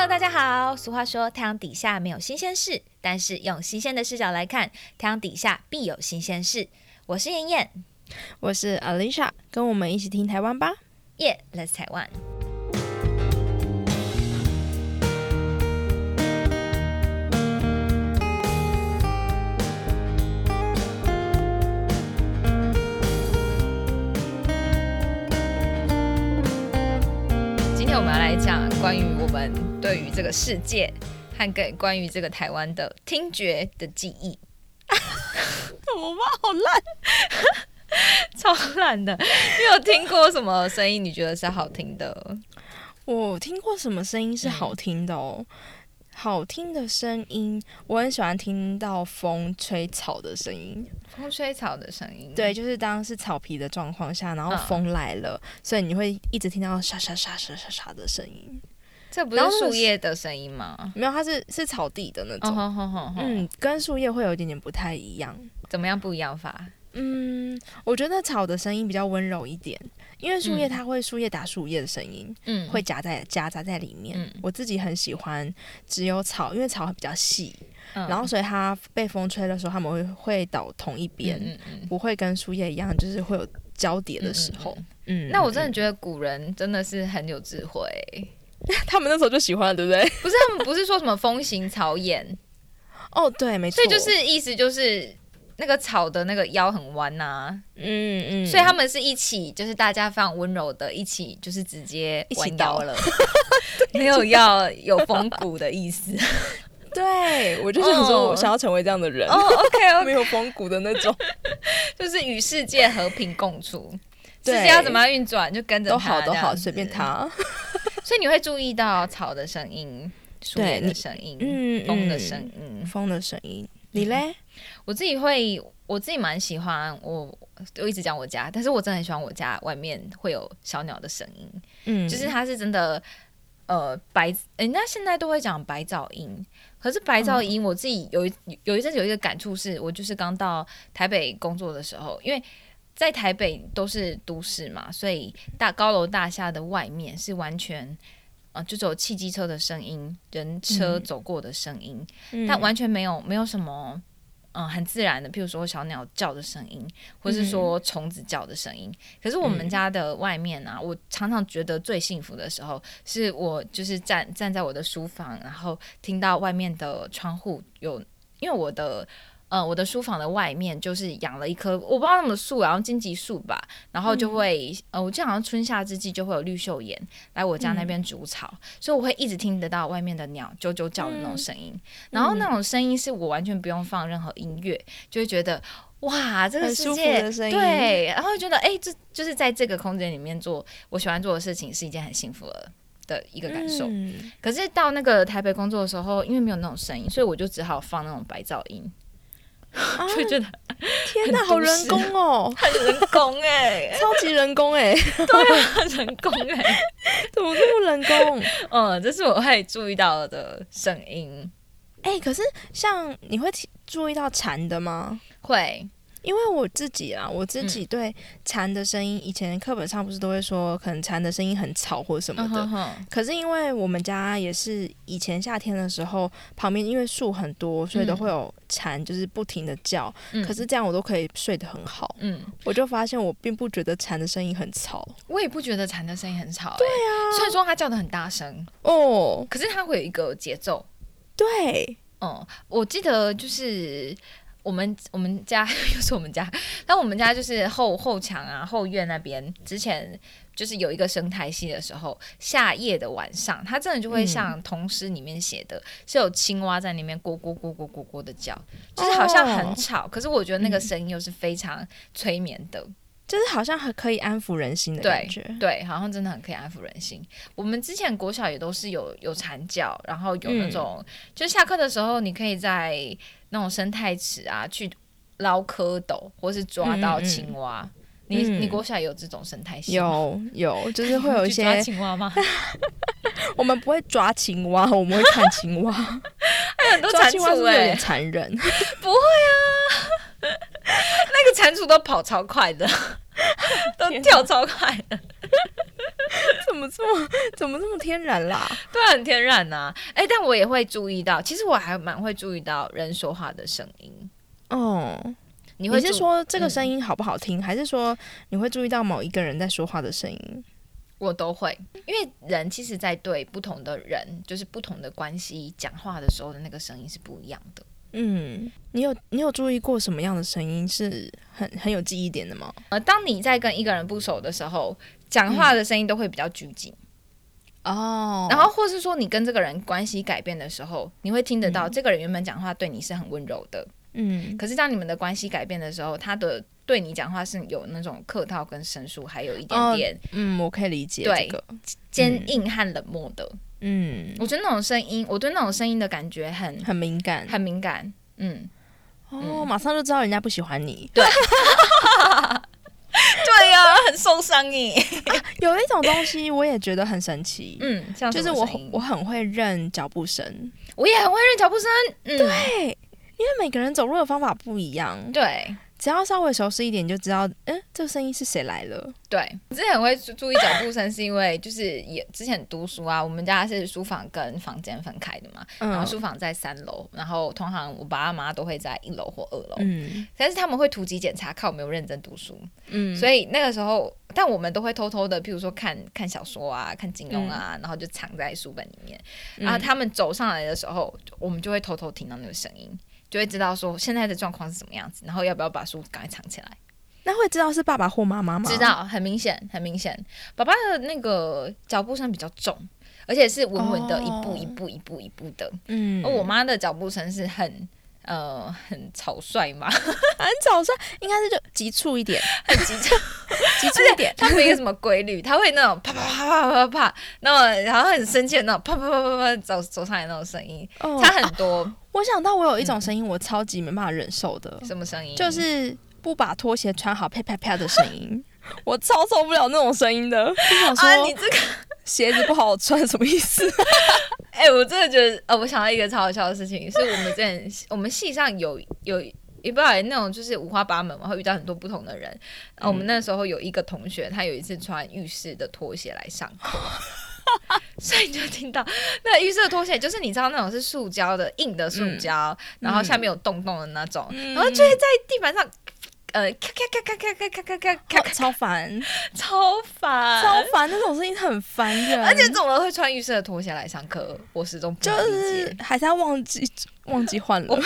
Hello，大家好。俗话说，太阳底下没有新鲜事，但是用新鲜的视角来看，太阳底下必有新鲜事。我是妍妍，我是 Alicia，跟我们一起听台湾吧。耶、yeah,，Let's 台湾。今天我们要来讲关于我们对于这个世界和给关于这个台湾的听觉的记忆。怎么办？好烂，超烂的。你有听过什么声音？你觉得是好听的？我听过什么声音是好听的哦？好听的声音，我很喜欢听到风吹草的声音。风吹草的声音，对，就是当是草皮的状况下，然后风来了，所以你会一直听到沙沙沙沙沙沙的声音。这不是树叶的声音吗？没有，它是是草地的那种。嗯，跟树叶会有一点点不太一样。怎么样不一样法？嗯，我觉得草的声音比较温柔一点，因为树叶它会树叶打树叶的声音，嗯，会夹在夹杂在里面。我自己很喜欢只有草，因为草比较细，然后所以它被风吹的时候，它们会会倒同一边，不会跟树叶一样，就是会有交叠的时候。嗯，那我真的觉得古人真的是很有智慧，他们那时候就喜欢，对不对？不是他们不是说什么风行草偃？哦，对，没错，所以就是意思就是。那个草的那个腰很弯呐，嗯嗯，所以他们是一起，就是大家非常温柔的，一起就是直接弯腰了，没有要有风骨的意思。对，我就想说，我想要成为这样的人。哦，OK，没有风骨的那种，就是与世界和平共处。世界要怎么样运转，就跟着都好都好，随便他。所以你会注意到草的声音、树叶的声音、嗯，风的声音、风的声音。你嘞？我自己会，我自己蛮喜欢。我我一直讲我家，但是我真的很喜欢我家外面会有小鸟的声音。嗯，就是它是真的，呃，白，人家现在都会讲白噪音。可是白噪音，我自己有一有一阵子有一个感触，是我就是刚到台北工作的时候，因为在台北都是都市嘛，所以大高楼大厦的外面是完全。啊，就只有汽机车的声音，人车走过的声音，但完全没有没有什么，嗯，很自然的，譬如说小鸟叫的声音，或是说虫子叫的声音。可是我们家的外面啊，我常常觉得最幸福的时候，是我就是站站在我的书房，然后听到外面的窗户有，因为我的。呃，我的书房的外面就是养了一棵我不知道什么树，然后荆棘树吧，然后就会呃，我记得好像春夏之际就会有绿袖眼来我家那边筑巢，所以我会一直听得到外面的鸟啾啾叫的那种声音，然后那种声音是我完全不用放任何音乐，就会觉得哇，这个世界对，然后觉得哎，这就是在这个空间里面做我喜欢做的事情是一件很幸福的的一个感受。可是到那个台北工作的时候，因为没有那种声音，所以我就只好放那种白噪音。就觉得天哪，好人工哦，很人工哎，超级人工哎，对啊，人工哎，怎么这么人工？嗯，这是我会注意到的声音。哎，可是像你会注意到蝉的吗？会。因为我自己啊，我自己对蝉的声音，以前课本上不是都会说，可能蝉的声音很吵或什么的。可是因为我们家也是以前夏天的时候，旁边因为树很多，所以都会有蝉，就是不停的叫。可是这样我都可以睡得很好。嗯，我就发现我并不觉得蝉的声音很吵。我也不觉得蝉的声音很吵。对啊，虽然说它叫的很大声哦，可是它会有一个节奏。对，哦，我记得就是。我们我们家又是我们家，但我们家 就是后后墙啊后院那边，之前就是有一个生态系的时候，夏夜的晚上，它真的就会像童诗里面写的，是有青蛙在那边咕咕咕咕咕咕的叫，就是好像很吵，可是我觉得那个声音又是非常催眠的，就是好像很可以安抚人心的感觉，对，好像真的很可以安抚人心。我们之前国小也都是有有蝉叫，然后有那种，就下课的时候，你可以在。那种生态池啊，去捞蝌蚪，或是抓到青蛙。你你国小有这种生态系？有有，就是会有一些抓青蛙吗？我们不会抓青蛙，我们会看青蛙。还有很多蟾蜍哎，残忍。不会啊，那个蟾蜍都跑超快的，都跳超快的。怎么这么怎么这么天然啦？对，很天然呐。哎，但我也会注意到，其实我还蛮会注意到人说话的声音。哦，你会是说这个声音好不好听，还是说你会注意到某一个人在说话的声音？我都会，因为人其实，在对不同的人，就是不同的关系讲话的时候的那个声音是不一样的。嗯，你有你有注意过什么样的声音是很很有记忆点的吗？呃，当你在跟一个人不熟的时候，讲话的声音都会比较拘谨。哦，然后或是说你跟这个人关系改变的时候，你会听得到这个人原本讲话对你是很温柔的。嗯，可是当你们的关系改变的时候，他的对你讲话是有那种客套跟生疏，还有一点点，嗯，我可以理解，对，坚硬和冷漠的，嗯，我觉得那种声音，我对那种声音的感觉很很敏感，很敏感，嗯，哦，马上就知道人家不喜欢你，对，对呀，很受伤你。有一种东西我也觉得很神奇，嗯，就是我我很会认脚步声，我也很会认脚步声，对。因为每个人走路的方法不一样，对，只要稍微熟悉一点，就知道，嗯，这个声音是谁来了。对，之前会注意脚步声，是因为就是也之前读书啊，我们家是书房跟房间分开的嘛，然后书房在三楼，然后通常我爸妈都会在一楼或二楼，嗯，但是他们会突击检查，看我没有认真读书，嗯，所以那个时候，但我们都会偷偷的，譬如说看看小说啊，看金庸啊，然后就藏在书本里面，然后他们走上来的时候，我们就会偷偷听到那个声音。就会知道说现在的状况是什么样子，然后要不要把书赶快藏起来？那会知道是爸爸或妈妈吗？知道，很明显，很明显。爸爸的那个脚步声比较重，而且是稳稳的，一步一步一步一步的。嗯，而我妈的脚步声是很呃很草率嘛，很草率，应该是就急促一点，很急促，急促一点。它没有什么规律，它会那种啪啪啪啪啪啪，那么然后很生气的那种啪啪啪啪啪走走上来那种声音，差很多。我想到我有一种声音，我超级没办法忍受的。什么声音？就是不把拖鞋穿好，啪啪啪的声音。我超受不了那种声音的。啊，你这个鞋子不好穿什么意思？哎，我真的觉得，呃，我想到一个超好笑的事情，是我们之前我们系上有有也不知道那种就是五花八门嘛，会遇到很多不同的人。我们那时候有一个同学，他有一次穿浴室的拖鞋来上课。所以你就听到那个浴室的拖鞋，就是你知道那种是塑胶的硬的塑胶，然后下面有洞洞的那种，然后就会在地板上，呃，咔咔咔咔咔咔咔咔咔咔，超烦，超烦，超烦，那种声音很烦人。而且怎么会穿浴室的拖鞋来上课？我始终不理解，还是要忘记忘记换了。我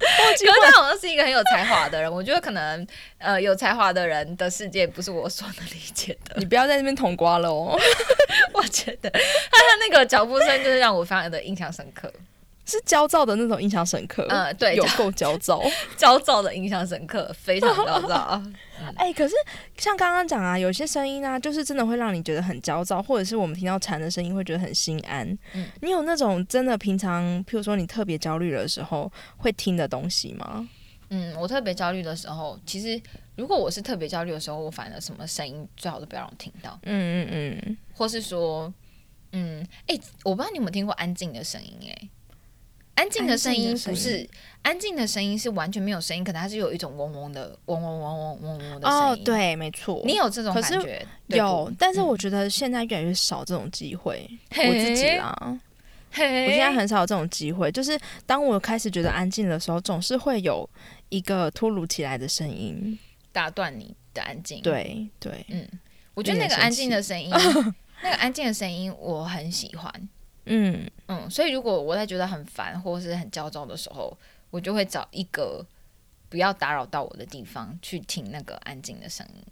觉得他好像是一个很有才华的人。我觉得可能，呃，有才华的人的世界不是我所能理解的。你不要在那边捅瓜了哦。我觉得他的那个脚步声就是让我非常的印象深刻。是焦躁的那种印象深刻，嗯，对，有够焦躁，焦躁的印象深刻，非常焦躁。哎，可是像刚刚讲啊，有些声音啊，就是真的会让你觉得很焦躁，或者是我们听到蝉的声音会觉得很心安。嗯，你有那种真的平常，譬如说你特别焦虑的时候会听的东西吗？嗯，我特别焦虑的时候，其实如果我是特别焦虑的时候，我反而什么声音最好都不要让我听到。嗯嗯嗯，或是说，嗯，哎，我不知道你有没有听过安静的声音，哎。安静的声音不是安静的声音，是完全没有声音，可能它是有一种嗡嗡的嗡嗡嗡嗡嗡嗡的声音。哦，对，没错，你有这种感觉？有，但是我觉得现在越来越少这种机会。我自己啦，我现在很少有这种机会。就是当我开始觉得安静的时候，总是会有一个突如其来的声音打断你的安静。对对，嗯，我觉得 那个安静的声音，那个安静的声音，我很喜欢。嗯嗯，所以如果我在觉得很烦或者是很焦躁的时候，我就会找一个不要打扰到我的地方去听那个安静的声音。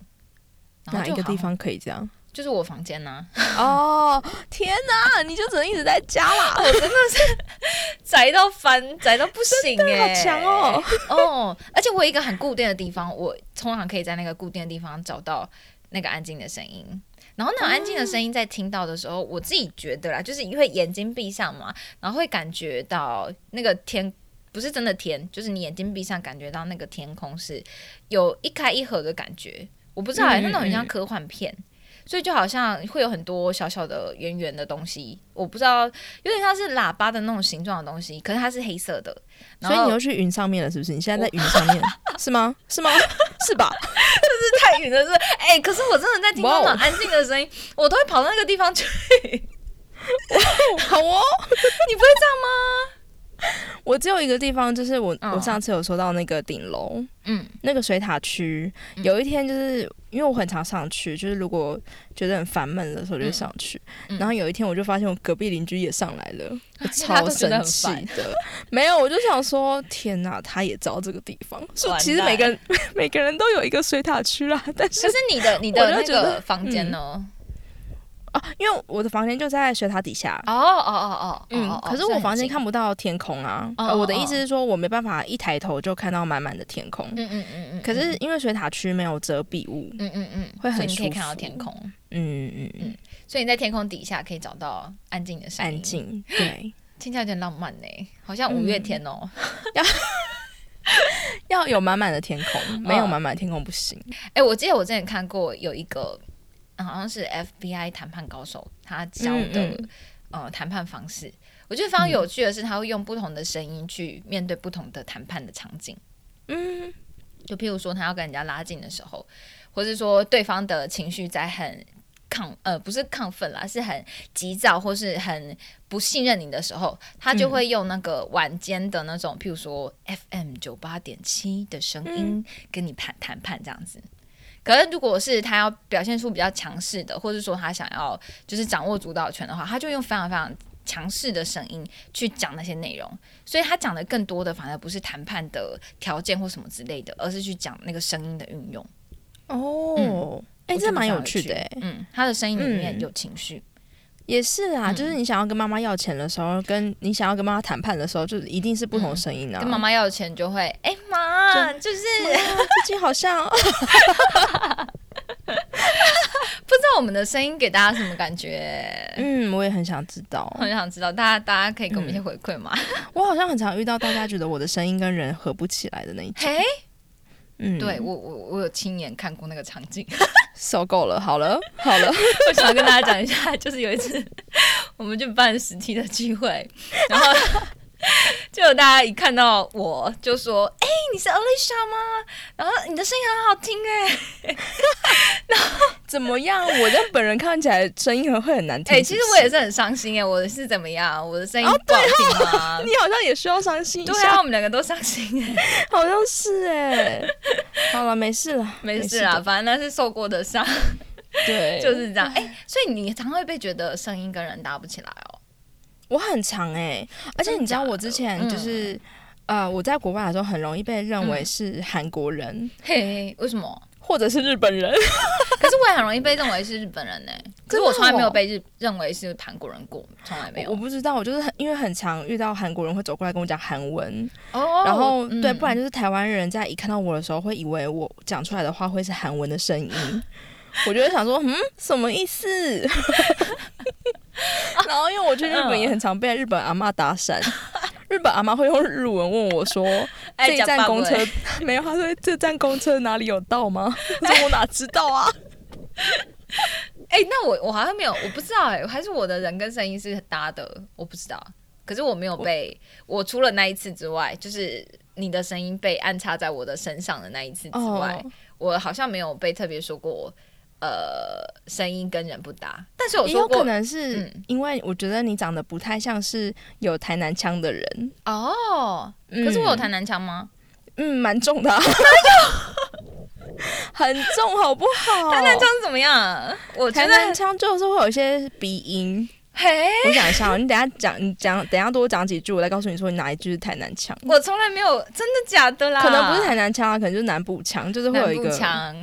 哪一个地方可以这样？就是我房间呐。哦，天哪！你就只能一直在家啦？我真的是 宅到烦，宅到不行哎！好强哦！哦，而且我有一个很固定的地方，我通常可以在那个固定的地方找到那个安静的声音。然后那种安静的声音在听到的时候，我自己觉得啦，就是因为眼睛闭上嘛，然后会感觉到那个天不是真的天，就是你眼睛闭上感觉到那个天空是有一开一合的感觉。我不知道，那种很像科幻片，所以就好像会有很多小小的圆圆的东西，我不知道，有点像是喇叭的那种形状的东西，可是它是黑色的。所以你又去云上面了，是不是？你现在在云上面 是吗？是吗？是吧？就是太远了，是哎，可是我真的在听到很安静的声音，我都会跑到那个地方去。好哦，你不会这样吗？我只有一个地方，就是我我上次有说到那个顶楼，嗯，那个水塔区，有一天就是因为我很常上去，就是如果觉得很烦闷的时候就上去，然后有一天我就发现我隔壁邻居也上来了，超生气的。没有，我就想说，天哪，他也知道这个地方，说其实每个人 每个人都有一个水塔区啦，但是可是你的你的那个房间呢？啊，因为我的房间就在水塔底下。哦哦哦哦，嗯，可是我房间看不到天空啊。我的意思是说，我没办法一抬头就看到满满的天空。嗯嗯嗯嗯。可是因为水塔区没有遮蔽物，嗯嗯嗯，会很可以看到天空。嗯嗯嗯。所以你在天空底下可以找到安静的声音。安静，对，听起来有点浪漫呢，好像五月天哦。要 要有满满的天空，没有满满的天空不行。哎，我记得我之前看过有一个。好像是 FBI 谈判高手他教的呃谈判方式，我觉得非常有趣的是，他会用不同的声音去面对不同的谈判的场景。嗯，就譬如说他要跟人家拉近的时候，或是说对方的情绪在很亢呃不是亢奋啦，是很急躁或是很不信任你的时候，他就会用那个晚间的那种譬如说 FM 九八点七的声音跟你谈谈判这样子。可是，如果是他要表现出比较强势的，或者说他想要就是掌握主导权的话，他就用非常非常强势的声音去讲那些内容。所以他讲的更多的反而不是谈判的条件或什么之类的，而是去讲那个声音的运用。哦，哎，这蛮有趣的。嗯，他的声音里面有情绪。也是啊，就是你想要跟妈妈要钱的时候，跟你想要跟妈妈谈判的时候，就一定是不同声音啊。跟妈妈要钱就会，哎妈，就是 最近好像，不知道我们的声音给大家什么感觉？嗯，我也很想知道，很想知道，大家大家可以给我们一些回馈吗？我好像很常遇到大家觉得我的声音跟人合不起来的那一种。嗯，对我我我有亲眼看过那个场景，受够了，好了好了，我想跟大家讲一下，就是有一次，我们去办实体的聚会，然后。就有大家一看到我就说：“哎，你是 Alicia 吗？然后你的声音很好听哎。” 然后怎么样？我的本人看起来声音会很难听。哎，其实我也是很伤心哎。我的是怎么样？我的声音不好听吗？你好像也需要伤心。对啊，我们两个都伤心哎，好像是哎。好了，没事了，没事啦，反正那是受过的伤。对，就是这样。哎，所以你常会被觉得声音跟人搭不起来哦。我很长哎，而且你知道我之前就是，呃，我在国外的时候很容易被认为是韩国人，嘿，为什么？或者是日本人？可是我也很容易被认为是日本人呢。可是我从来没有被日认为是韩国人过，从来没有。我不知道，我就是很因为很常遇到韩国人会走过来跟我讲韩文，哦，然后对，不然就是台湾人在一看到我的时候会以为我讲出来的话会是韩文的声音，我就会想说，嗯，什么意思？然后，因为我去日本也很常被日本阿妈打讪，日本阿妈会用日文问我说：“这站公车没有？”他说：“这站公车哪里有到吗？” 我说：“我哪知道啊？” 哎，那我我好像没有，我不知道哎，还是我的人跟声音是搭的，我不知道。可是我没有被我除了那一次之外，就是你的声音被安插在我的身上的那一次之外，我好像没有被特别说过。呃，声音跟人不搭，但是也有可能是因为我觉得你长得不太像是有台南腔的人哦。可是我有台南腔吗？嗯，蛮重的，很重，好不好？台南腔怎么样？我台南腔就是会有一些鼻音。嘿，我想一下，你等下讲，你讲，等下多讲几句，我再告诉你说你哪一句是台南腔。我从来没有，真的假的啦？可能不是台南腔啊，可能就是南部腔，就是会有一个腔。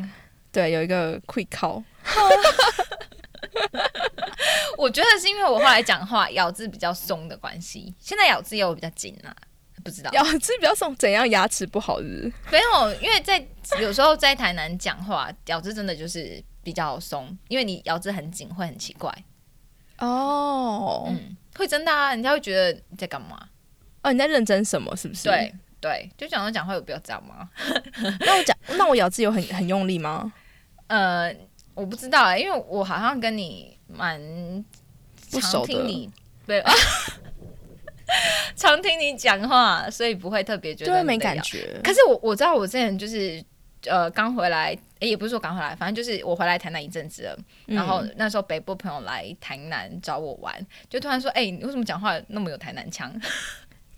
对，有一个 quick call。我觉得是因为我后来讲话咬字比较松的关系，现在咬字又比较紧啊，不知道咬字比较松，怎样牙齿不好是？没有，因为在有时候在台南讲话，咬字真的就是比较松，因为你咬字很紧会很奇怪。哦，嗯，会真的啊，人家会觉得你在干嘛？哦，你在认真什么？是不是？对对，就讲到讲话有必要这样吗？那我讲，那我咬字有很很用力吗？呃，我不知道啊，因为我好像跟你蛮常听你对啊，常听你讲话，所以不会特别觉得没感觉。可是我我知道，我之前就是呃刚回来，也不是说刚回来，反正就是我回来台南一阵子了。然后那时候北部朋友来台南找我玩，就突然说：“哎，你为什么讲话那么有台南腔？”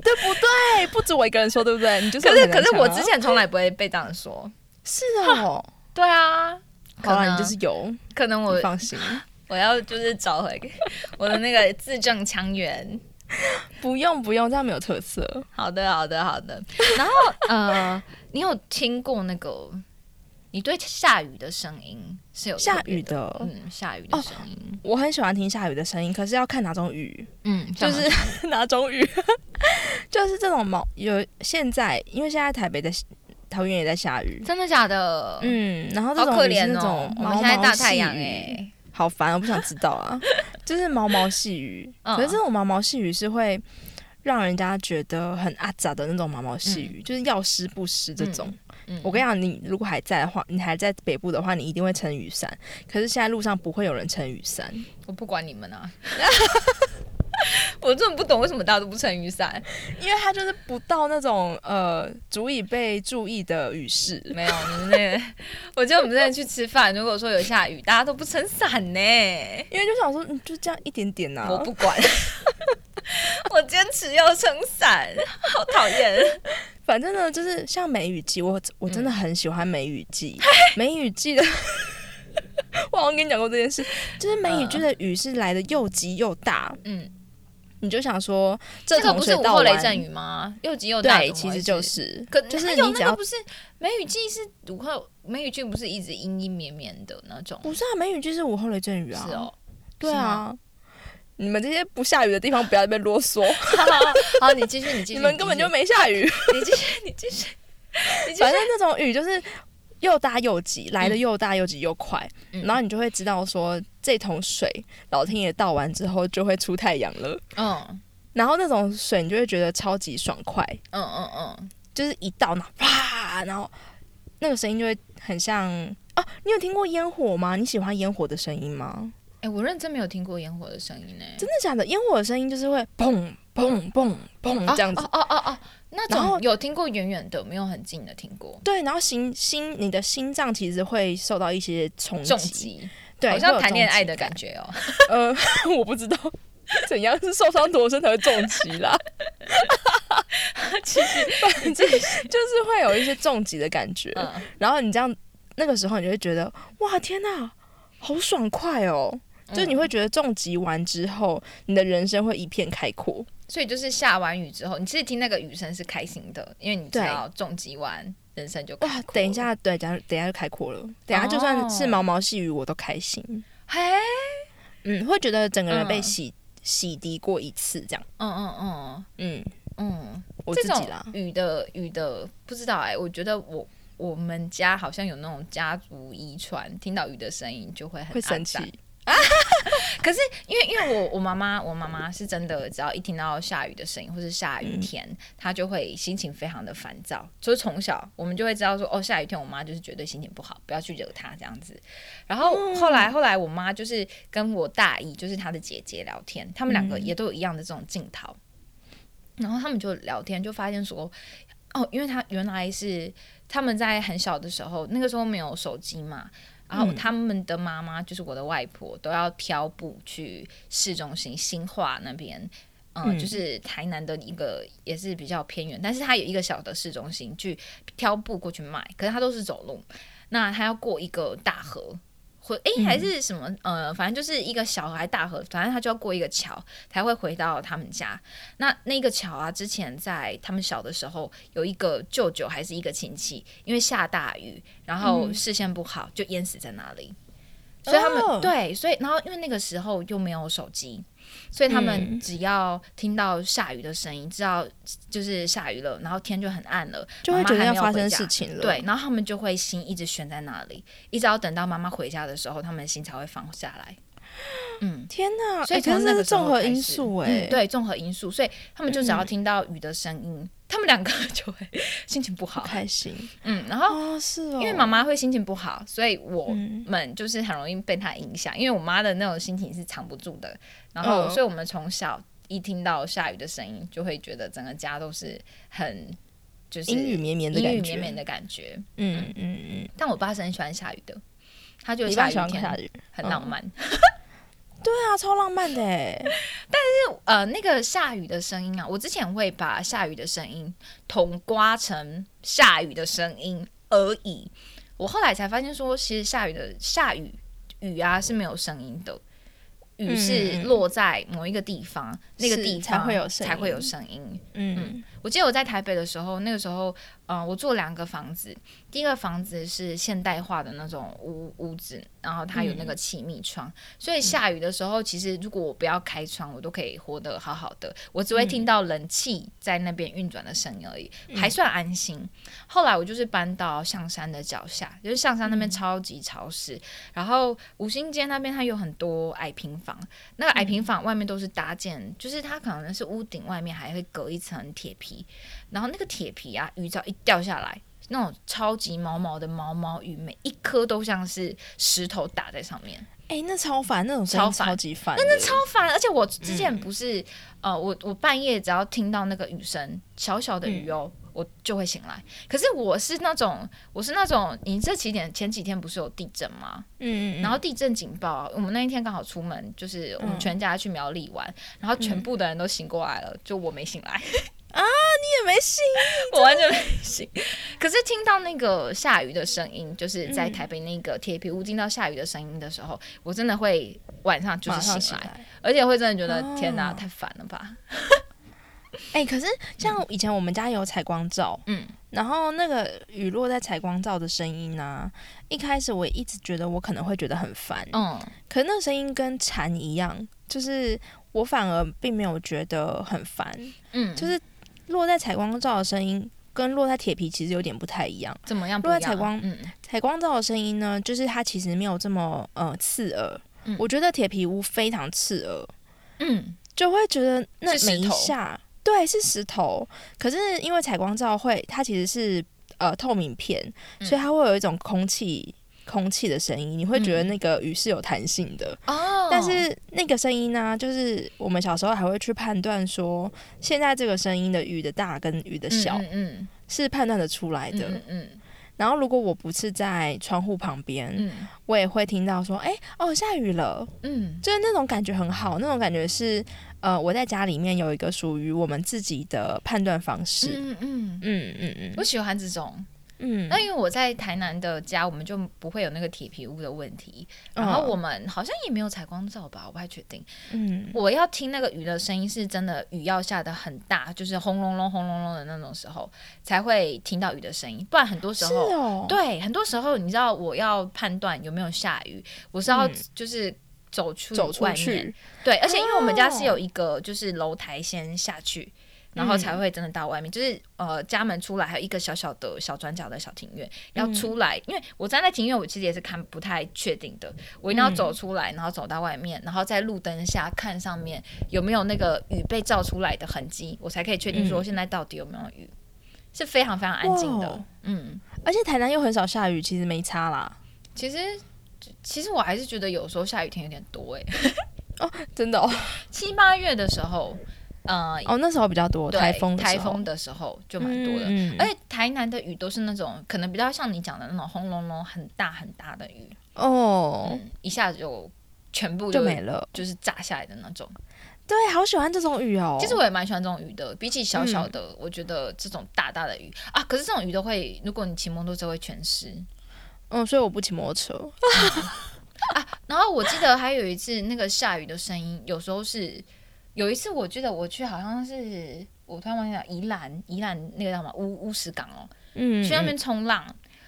对不对？不止我一个人说，对不对？你就是。可是可是我之前从来不会被这样说。是哦。对啊。好了，你就是有。可能我放心，我要就是找回 我的那个字正腔圆。不用不用，这样没有特色。好的好的好的。然后呃，你有听过那个？你对下雨的声音是有下雨的，嗯，下雨的声音，我很喜欢听下雨的声音，可是要看哪种雨，嗯，就是哪种雨，就是这种毛有现在，因为现在台北的桃园也在下雨，真的假的？嗯，然后这种可怜哦，我们现在大太阳哎，好烦，我不想知道啊，就是毛毛细雨，可是这种毛毛细雨是会让人家觉得很阿杂的那种毛毛细雨，就是要湿不湿这种。我跟你讲，你如果还在的话，你还在北部的话，你一定会撑雨伞。可是现在路上不会有人撑雨伞。我不管你们啊！我真的不懂为什么大家都不撑雨伞，因为它就是不到那种呃足以被注意的雨势。没有，你们那个，我记得我们之前去吃饭，如果说有下雨，大家都不撑伞呢，因为就想说，嗯，就这样一点点呐。我不管，我坚持要撑伞，好讨厌。反正呢，就是像梅雨季，我我真的很喜欢梅雨季。梅雨季的，我好像跟你讲过这件事，就是梅雨季的雨是来的又急又大。嗯，你就想说，这个不是午后雷阵雨吗？又急又大，其实就是，可就是你只要不是梅雨季是午后梅雨季，不是一直阴阴绵绵的那种？不是啊，梅雨季是午后雷阵雨啊。是哦，对啊。你们这些不下雨的地方，不要再啰嗦。好，你继续，你继续。你们根本就没下雨。你继续，你继续。反正那种雨就是又大又急，来的又大又急又快，然后你就会知道说，这桶水老天爷倒完之后就会出太阳了。嗯。然后那种水你就会觉得超级爽快。嗯嗯嗯。就是一倒那啪，然后那个声音就会很像啊，你有听过烟火吗？你喜欢烟火的声音吗？哎，我认真没有听过烟火的声音呢。真的假的？烟火的声音就是会砰砰砰砰这样子。哦哦哦，那种有听过远远的，没有很近的听过。对，然后心心你的心脏其实会受到一些冲击，对，好像谈恋爱的感觉哦。呃，我不知道 怎样是受伤多深才会重击啦。其实反正就是会有一些重击的感觉。然后你这样那个时候，你就会觉得哇，天哪，好爽快哦！就你会觉得重疾完之后，你的人生会一片开阔。所以就是下完雨之后，你其实听那个雨声是开心的，因为你知道重疾完人生就哇，等一下，对，等下等下就开阔了。等下就算是毛毛细雨，我都开心。嘿，嗯，会觉得整个人被洗洗涤过一次，这样。嗯嗯嗯嗯嗯，我自己啦。雨的雨的不知道哎，我觉得我我们家好像有那种家族遗传，听到雨的声音就会很会生气。啊！可是因为因为我我妈妈我妈妈是真的，只要一听到下雨的声音或是下雨天，她就会心情非常的烦躁。所以从小我们就会知道说，哦，下雨天我妈就是绝对心情不好，不要去惹她这样子。然后后来后来我妈就是跟我大姨，就是她的姐姐聊天，他们两个也都有一样的这种镜头。然后他们就聊天，就发现说，哦，因为她原来是他们在很小的时候，那个时候没有手机嘛。然后他们的妈妈就是我的外婆，都要漂步去市中心新化那边，嗯，就是台南的一个也是比较偏远，但是它有一个小的市中心去挑布过去卖，可是它都是走路，那它要过一个大河。回哎还是什么呃，反正就是一个小孩大河，反正他就要过一个桥才会回到他们家。那那个桥啊，之前在他们小的时候，有一个舅舅还是一个亲戚，因为下大雨，然后视线不好，就淹死在那里。所以他们对，所以然后因为那个时候又没有手机。所以他们只要听到下雨的声音，知道就是下雨了，然后天就很暗了，就会觉得要发生事情了。对，然后他们就会心一直悬在那里，一直要等到妈妈回家的时候，他们心才会放下来。嗯，天哪！所以从那个综合因素，哎，对，综合因素，所以他们就只要听到雨的声音，他们两个 就会心情不好，开心。嗯，然后是哦，因为妈妈会心情不好，所以我们就是很容易被她影响。因为我妈的那种心情是藏不住的，然后，所以我们从小一听到下雨的声音，就会觉得整个家都是很就是阴雨绵绵的阴雨绵绵的感觉。嗯嗯嗯。但我爸是很喜欢下雨的，他就下雨天很浪漫。对啊，超浪漫的。但是呃，那个下雨的声音啊，我之前会把下雨的声音同刮成下雨的声音而已。我后来才发现说，其实下雨的下雨雨啊是没有声音的。雨是落在某一个地方，那个地方才会有才会有声音。嗯，我记得我在台北的时候，那个时候，嗯，我住两个房子，第一个房子是现代化的那种屋屋子，然后它有那个气密窗，所以下雨的时候，其实如果我不要开窗，我都可以活得好好的，我只会听到冷气在那边运转的声音而已，还算安心。后来我就是搬到象山的脚下，就是象山那边超级潮湿，然后五星街那边它有很多矮平。房那个矮平房外面都是搭建，就是它可能是屋顶外面还会隔一层铁皮，然后那个铁皮啊，雨只要一掉下来，那种超级毛毛的毛毛雨，每一颗都像是石头打在上面。哎，那超烦，那种超超级烦，那那超烦。而且我之前不是呃，我我半夜只要听到那个雨声，小小的雨哦。我就会醒来，可是我是那种，我是那种，你这几点前几天不是有地震吗？嗯嗯然后地震警报，我们那一天刚好出门，就是我们全家去苗栗玩，然后全部的人都醒过来了，就我没醒来啊！你也没醒，我完全没醒。可是听到那个下雨的声音，就是在台北那个铁皮屋听到下雨的声音的时候，我真的会晚上就是醒来，而且会真的觉得天哪，太烦了吧。哎，可是像以前我们家有采光罩，嗯，然后那个雨落在采光罩的声音呢，一开始我一直觉得我可能会觉得很烦，嗯，可那声音跟蝉一样，就是我反而并没有觉得很烦，嗯，就是落在采光罩的声音跟落在铁皮其实有点不太一样，怎么样？落在采光，嗯，采光罩的声音呢，就是它其实没有这么呃刺耳，我觉得铁皮屋非常刺耳，嗯，就会觉得那每一下。对，是石头。可是因为采光罩会，它其实是呃透明片，所以它会有一种空气空气的声音，你会觉得那个雨是有弹性的。哦。但是那个声音呢，就是我们小时候还会去判断说，现在这个声音的雨的大跟雨的小，嗯，是判断的出来的。嗯嗯。然后如果我不是在窗户旁边，嗯，我也会听到说，哎，哦，下雨了。嗯，就是那种感觉很好，那种感觉是。呃，我在家里面有一个属于我们自己的判断方式。嗯嗯嗯嗯嗯，我喜欢这种。嗯，那因为我在台南的家，我们就不会有那个铁皮屋的问题。然后我们好像也没有采光罩吧，我不太确定。嗯，我要听那个雨的声音，是真的雨要下的很大，就是轰隆隆、轰隆隆的那种时候，才会听到雨的声音。不然很多时候，对，很多时候你知道，我要判断有没有下雨，我是要就是。走出走出去，对，而且因为我们家是有一个就是楼台先下去，然后才会真的到外面。就是呃，家门出来还有一个小小的小转角的小庭院，要出来，因为我站在庭院，我其实也是看不太确定的。我一定要走出来，然后走到外面，然后在路灯下看上面有没有那个雨被照出来的痕迹，我才可以确定说现在到底有没有雨，是非常非常安静的。嗯，而且台南又很少下雨，其实没差啦。其实。其实我还是觉得有时候下雨天有点多哎，哦，真的哦，七八月的时候，呃，哦，那时候比较多台风，台风的时候就蛮多的，而且台南的雨都是那种可能比较像你讲的那种轰隆隆很大很大的雨。哦，一下子就全部就没了，就是炸下来的那种。对，好喜欢这种雨哦。其实我也蛮喜欢这种雨的，比起小小的，我觉得这种大大的雨。啊，可是这种雨都会，如果你骑摩托车会全湿。嗯，所以我不骑摩托车。啊。然后我记得还有一次，那个下雨的声音，有时候是有一次，我记得我去好像是我突然忘记了宜兰，宜兰那个叫什么乌乌石港哦，嗯，去那边冲浪。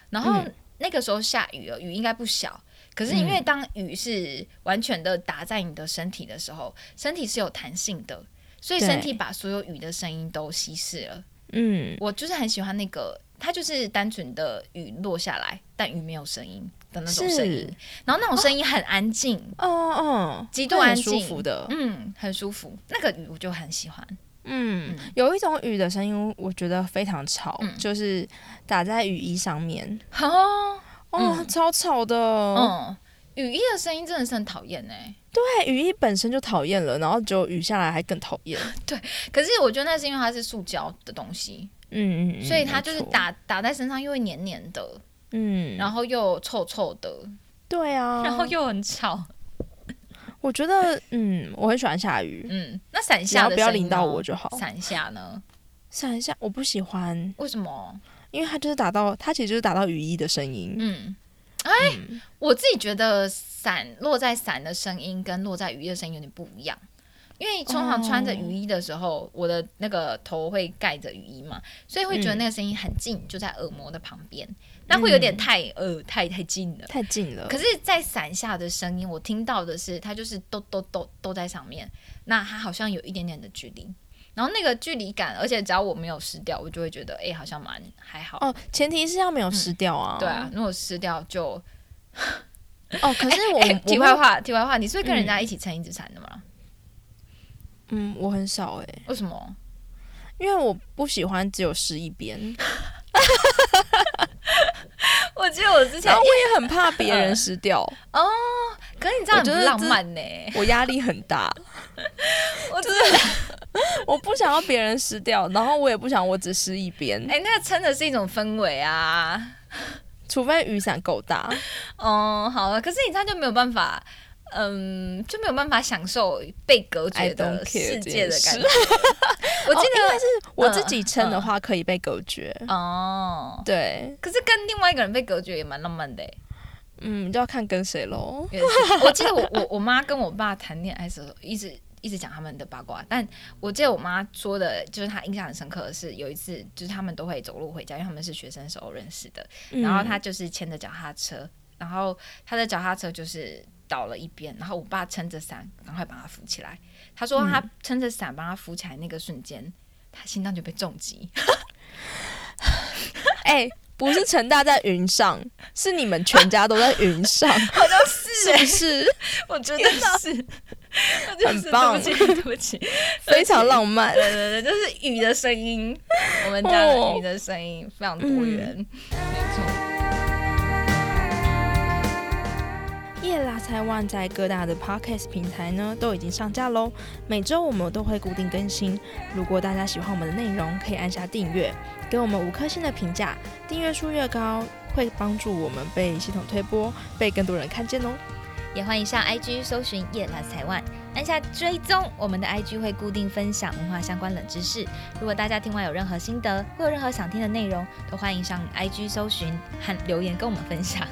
然后那个时候下雨了，雨应该不小。可是因为当雨是完全的打在你的身体的时候，身体是有弹性的，所以身体把所有雨的声音都稀释了。嗯，我就是很喜欢那个。它就是单纯的雨落下来，但雨没有声音的那种声音，然后那种声音很安静，哦哦，极度安静，舒服的，嗯，很舒服。那个雨我就很喜欢。嗯，有一种雨的声音，我觉得非常吵，就是打在雨衣上面，哦，哦，超吵的。嗯，雨衣的声音真的是很讨厌哎。对，雨衣本身就讨厌了，然后就雨下来还更讨厌。对，可是我觉得那是因为它是塑胶的东西。嗯嗯，所以它就是打打在身上又会黏黏的，嗯，然后又臭臭的，对啊，然后又很吵。我觉得，嗯，我很喜欢下雨，嗯，那伞下不要淋到我就好。伞下呢？伞下我不喜欢，为什么？因为它就是打到，它其实就是打到雨衣的声音。嗯，哎，我自己觉得伞落在伞的声音跟落在雨衣的声音有点不一样。因为通常穿着雨衣的时候，我的那个头会盖着雨衣嘛，所以会觉得那个声音很近，就在耳膜的旁边，那会有点太呃太太近了，太近了。可是，在伞下的声音，我听到的是它就是都都都都在上面，那它好像有一点点的距离，然后那个距离感，而且只要我没有湿掉，我就会觉得哎，好像蛮还好。哦，前提是要没有湿掉啊。对啊，如果湿掉就 哦。可是我题外话，题外话，你是会跟人家一起撑一支伞的吗？嗯，我很少哎。为什么？因为我不喜欢只有湿一边。我记得我之前，我也很怕别人失掉哦。可是你这样很浪漫呢，我压力很大。我真的，我不想要别人失掉，然后我也不想我只失一边。哎，那撑的是一种氛围啊，除非雨伞够大。哦，好了，可是你这样就没有办法。嗯，就没有办法享受被隔绝的世界的感觉。我记得是我自己撑的话可以被隔绝哦。对，可是跟另外一个人被隔绝也蛮浪漫的。嗯，就要看跟谁喽。我记得我我我妈跟我爸谈恋爱的时候，一直一直讲他们的八卦。但我记得我妈说的，就是她印象很深刻的是，有一次就是他们都会走路回家，因为他们是学生时候认识的。然后她就是牵着脚踏车，然后她的脚踏车就是。倒了一边，然后我爸撑着伞，赶快把他扶起来。他说他撑着伞帮他扶起来那个瞬间，他心脏就被重击。哎，不是陈大在云上，是你们全家都在云上，好像是，是不是？我觉得是，很棒，对不起，对不起，非常浪漫。对对对，就是雨的声音，我们家的雨的声音非常多元，没错。夜拉菜万在各大的 podcast 平台呢都已经上架喽，每周我们都会固定更新。如果大家喜欢我们的内容，可以按下订阅，给我们五颗星的评价。订阅数越高，会帮助我们被系统推播，被更多人看见哦。也欢迎上 IG 搜寻夜拉菜万，按下追踪。我们的 IG 会固定分享文化相关冷知识。如果大家听完有任何心得，或有任何想听的内容，都欢迎上 IG 搜寻和留言跟我们分享。